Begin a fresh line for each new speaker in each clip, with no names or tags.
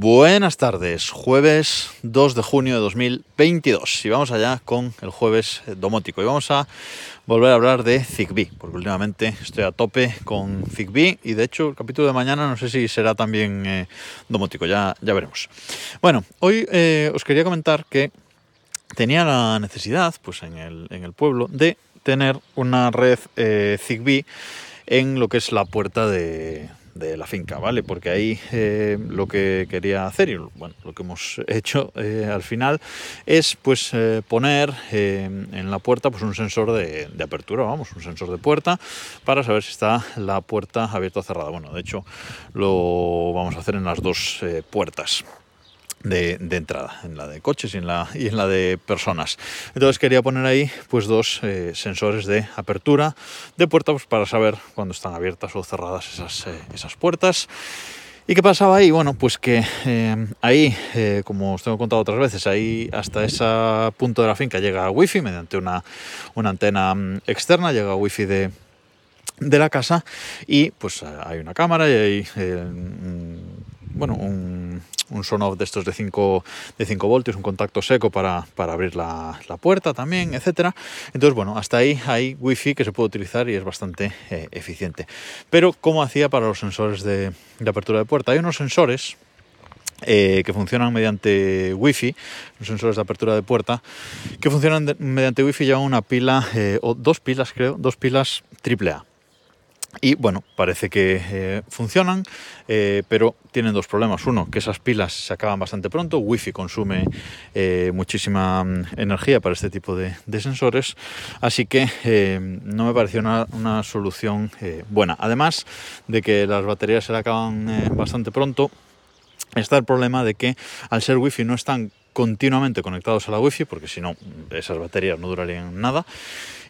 Buenas tardes, jueves 2 de junio de 2022 y vamos allá con el jueves domótico. Y vamos a volver a hablar de Zigbee porque últimamente estoy a tope con Zigbee. Y de hecho el capítulo de mañana no sé si será también eh, domótico, ya, ya veremos. Bueno, hoy eh, os quería comentar que tenía la necesidad pues en el, en el pueblo de tener una red eh, Zigbee en lo que es la puerta de, de la finca, ¿vale? Porque ahí eh, lo que quería hacer y bueno, lo que hemos hecho eh, al final es pues eh, poner en la puerta pues un sensor de, de, apertura, vamos, un sensor de puerta para saber si está la puerta abierta o cerrada. Bueno, de hecho lo vamos a hacer en las dos puertas de, entrada, en la de coches y en la, y en la de personas. Entonces quería poner ahí pues dos eh, sensores de apertura de puertas pues, para saber cuándo están abiertas o cerradas esas, eh, esas puertas. ¿Y qué pasaba ahí? Bueno, pues que eh, ahí, como os tengo contado otras veces, ahí hasta ese punto de la finca llega wifi mediante una, una antena mm, externa, llega wifi de, de la casa y pues hay una cámara y hay bueno, un, un son-off de estos de 5 de 5 voltios, un contacto seco para, para abrir la, la, puerta también, etcétera. Entonces, bueno, hasta ahí hay wifi que se puede utilizar y es bastante eh, eficiente. Pero, ¿cómo hacía para los sensores de, de apertura de puerta? Hay unos sensores eh, que funcionan mediante wifi, los sensores de apertura de puerta, que funcionan de, mediante wifi llevan una pila, eh, o dos pilas creo, dos pilas AAA. Y bueno, parece que eh, funcionan, eh, pero tienen dos problemas. Uno, que esas pilas se acaban bastante pronto, Wi-Fi consume eh, muchísima mm, energía para este tipo de, sensores, así que no me pareció una, solución buena. Además de que las baterías se acaban bastante pronto, está el problema de que al ser Wi-Fi no están continuamente conectados a la wifi porque si no esas baterías no durarían nada.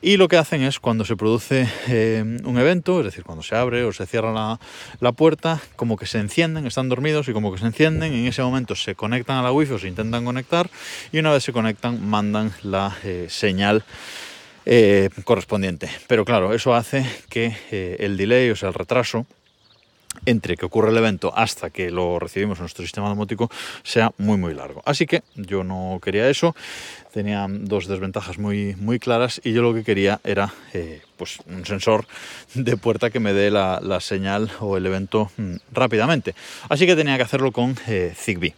Y lo que hacen es cuando se produce eh, un evento es decir cuando se abre o se cierra la, la, puerta como que se encienden están dormidos y como que se encienden en ese momento se conectan a la wifi o se intentan conectar y una vez se conectan mandan la eh, señal eh, correspondiente. Pero claro eso hace que el delay o sea el retraso entre que ocurre el evento hasta que lo recibimos en nuestro sistema domótico sea muy muy largo. Así que yo no quería eso, tenía dos desventajas muy, muy claras y yo lo que quería era eh, pues un sensor de puerta que me dé la, la señal o el evento mmm, rápidamente. Así que tenía que hacerlo con eh, Zigbee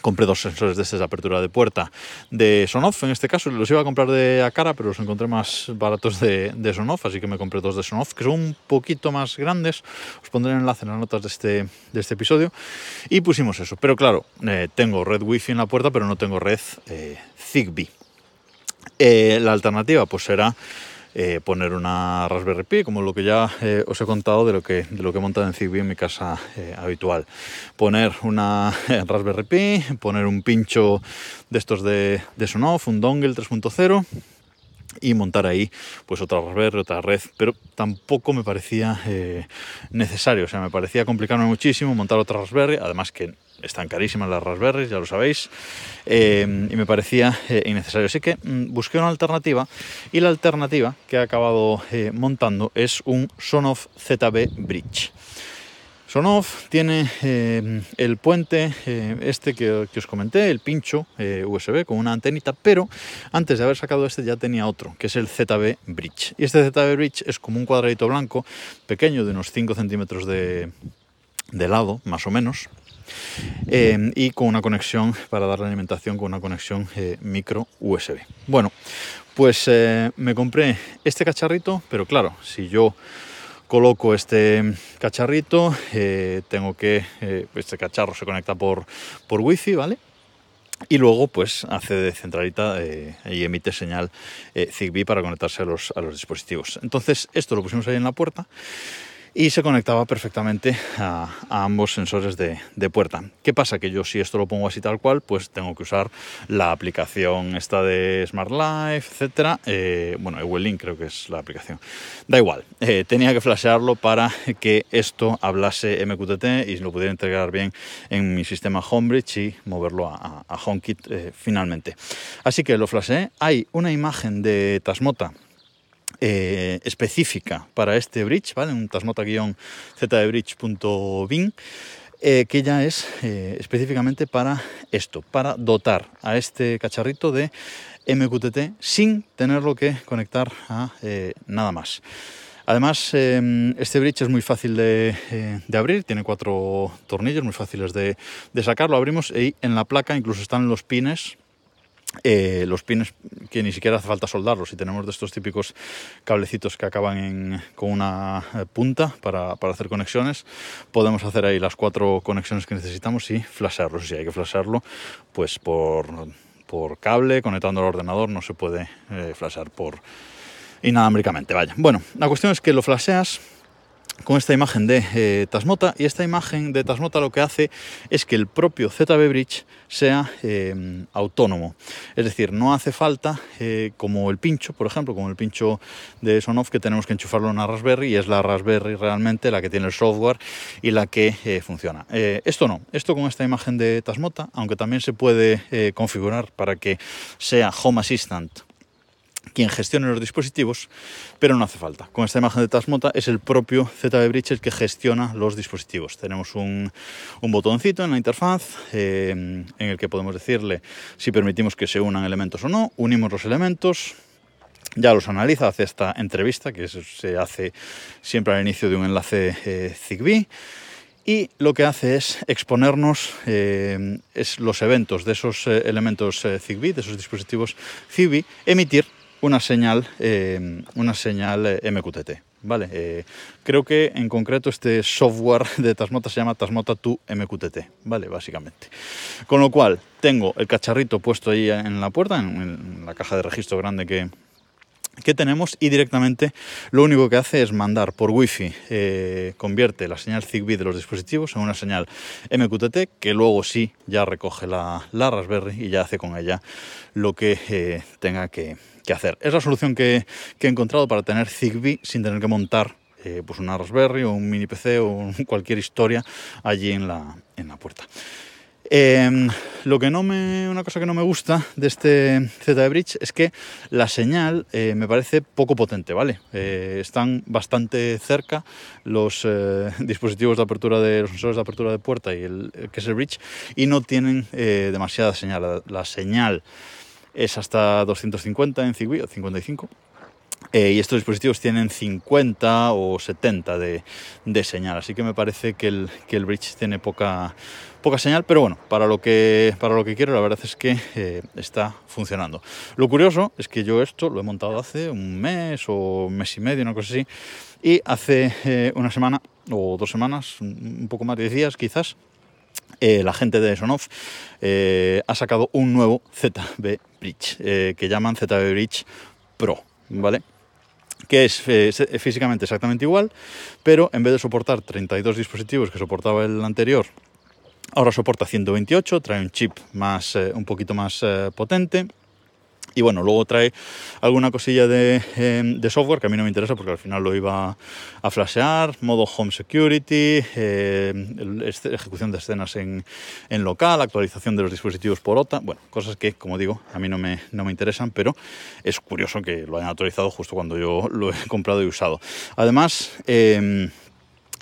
compré dos sensores de estas de apertura de puerta. De Sonoff, en este caso los iba a comprar de Acara, pero los encontré más baratos de, de Sonoff, así que me compré dos de Sonoff, que son un poquito más grandes, os pondré el enlace en las notas de este, de este episodio, y pusimos eso, pero claro, eh, tengo red wifi en la puerta, pero no tengo red eh, Zigbee. Eh, la alternativa pues será eh, poner una Raspberry Pi, como lo que ya eh, os he contado de lo que, de lo que he montado en Zigbee en mi casa eh, habitual. Poner una Raspberry Pi, poner un pincho de estos de, de Sonoff, un dongle 3.0 y montar ahí pues otra Raspberry, otra red, pero tampoco me parecía eh, necesario, o sea, me parecía complicarme muchísimo montar otra Raspberry, además que están carísimas las Raspberries, ya lo sabéis, eh, y me parecía eh, innecesario. Así que mmm, busqué una alternativa. Y la alternativa que he acabado montando es un Sonoff ZB Bridge. Sonoff tiene eh, el puente eh, este que, os comenté, el pincho eh, USB con una antenita, pero antes de haber sacado este ya tenía otro, que es el ZB Bridge. Y este ZB Bridge es como un cuadradito blanco, pequeño, de unos 5 centímetros de, lado, más o menos, y con una conexión para dar la alimentación con una conexión micro USB. Bueno, pues me compré este cacharrito, pero claro, si yo coloco este cacharrito, eh, tengo que, eh, este cacharro se conecta por, por wifi, ¿vale? Y luego pues hace de centralita eh, y emite señal Zigbee para conectarse a los, a los dispositivos. Entonces esto lo pusimos ahí en la puerta y se conectaba perfectamente a, ambos sensores de, puerta. ¿Qué pasa? Que yo si esto lo pongo así tal cual, pues tengo que usar la aplicación esta de Smart Life, etcétera. Eh, bueno, Ewelink creo que es la aplicación. Da igual, eh, tenía que flashearlo para que esto hablase MQTT y lo pudiera integrar bien en mi sistema Homebridge y moverlo a HomeKit eh, finalmente. Así que lo flasheé. Hay una imagen de Tasmota eh, específica para este bridge, ¿vale? Un tasmota-zdbridge.bin eh, que ya es eh, específicamente para esto, para dotar a este cacharrito de MQTT sin tenerlo que conectar a nada más. Además, este bridge es muy fácil de, abrir, tiene cuatro tornillos muy fáciles de, de sacar, lo abrimos y en la placa incluso están los pines eh, los pines que ni siquiera hace falta soldarlos, si tenemos de estos típicos cablecitos que acaban con una eh, punta para, hacer conexiones, podemos hacer ahí las cuatro conexiones que necesitamos y flashearlos. Si hay que flashearlo, pues por, por cable, conectando al ordenador, no se puede eh, flashear por inalámbricamente. Vaya. Bueno, la cuestión es que lo flasheas con esta imagen de eh, Tasmota y esta imagen de Tasmota lo que hace es que el propio ZB Bridge sea em, autónomo. Es decir, no hace falta eh, como el pincho, por ejemplo, como el pincho de Sonoff que tenemos que enchufarlo en una Raspberry y es la Raspberry realmente la que tiene el software y la que eh, funciona. esto no, esto con esta imagen de Tasmota, aunque también se puede configurar para que sea Home Assistant quien gestione los dispositivos, pero no hace falta. Con esta imagen de Tasmota es el propio ZB Bridge el que gestiona los dispositivos. Tenemos un, botoncito en la interfaz eh, en el que podemos decirle si permitimos que se unan elementos o no, unimos los elementos, ya los analiza, hace esta entrevista que se hace siempre al inicio de un enlace eh, Zigbee y lo que hace es exponernos eh, los eventos de esos elementos Zigbee, de esos dispositivos Zigbee, emitir una señal, eh, una señal eh, MQTT. ¿vale? Eh, creo que en concreto este software de Tasmota se llama Tasmota 2 MQTT, ¿vale? Básicamente. Con lo cual, tengo el cacharrito puesto ahí en la puerta, en, la caja de registro grande que, que tenemos y directamente lo único que hace es mandar por wifi, convierte la señal Zigbee de los dispositivos en una señal MQTT que luego sí ya recoge la, la Raspberry y ya hace con ella lo que tenga que, hacer. Es la solución que, he encontrado para tener Zigbee sin tener que montar eh, pues una Raspberry o un mini PC o cualquier historia allí en la, en la puerta. Em, lo que no me, una cosa que no me gusta de este Z Bridge es que la señal eh, me parece poco potente, ¿vale? Eh, están bastante cerca los dispositivos de apertura de los sensores de apertura de puerta y el, que es el bridge y no tienen demasiada señal. la señal es hasta 250 en Zigbee o 55. Eh, y estos dispositivos tienen 50 o 70 de, señal, así que me parece que el, que el bridge tiene poca, poca señal, pero bueno, para lo que, para lo que quiero la verdad es que eh, está funcionando. Lo curioso es que yo esto lo he montado hace un mes o un mes y medio, una cosa así, y hace eh, una semana o dos semanas, un poco más de días quizás, eh, la gente de Sonoff eh, ha sacado un nuevo ZB Bridge eh, que llaman ZB Bridge Pro, ¿vale? que es físicamente exactamente igual, pero en vez de soportar 32 dispositivos que soportaba el anterior, ahora soporta 128, trae un chip más, un poquito más potente y bueno, luego trae alguna cosilla em, de, software que a mí no me interesa porque al final lo iba a flashear, modo home security, em, ejecución de escenas en, local, actualización de los dispositivos por OTA, bueno, cosas que, como digo, a mí no me, no me interesan, pero es curioso que lo hayan actualizado justo cuando yo lo he comprado y usado. Además, em,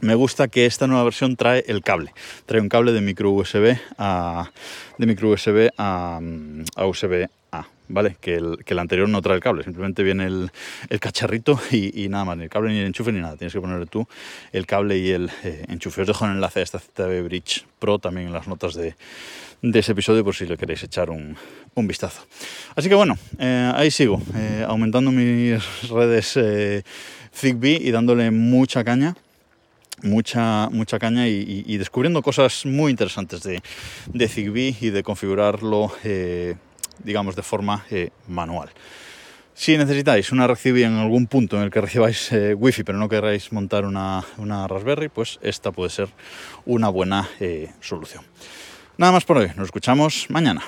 me gusta que esta nueva versión trae el cable. Trae un cable de micro USB a, de micro USB a, a USB ¿vale? Que el, anterior no trae el cable, simplemente viene el, cacharrito y, nada más, ni el cable ni el enchufe ni nada. Tienes que ponerle tú el cable y el eh, enchufe. Os dejo el enlace a esta ZB Bridge Pro también en las notas de, ese episodio por si le queréis echar un, un vistazo. Así que bueno, eh, ahí sigo, eh, aumentando mis redes Zigbee y dándole mucha caña mucha, mucha caña y, descubriendo cosas muy interesantes de, de Zigbee y de configurarlo digamos, de forma eh, manual. Si necesitáis una Raspberry en algún punto en el que recibáis eh, wifi pero no queráis montar una, Raspberry, pues esta puede ser una buena eh, solución. Nada más por hoy, nos escuchamos mañana.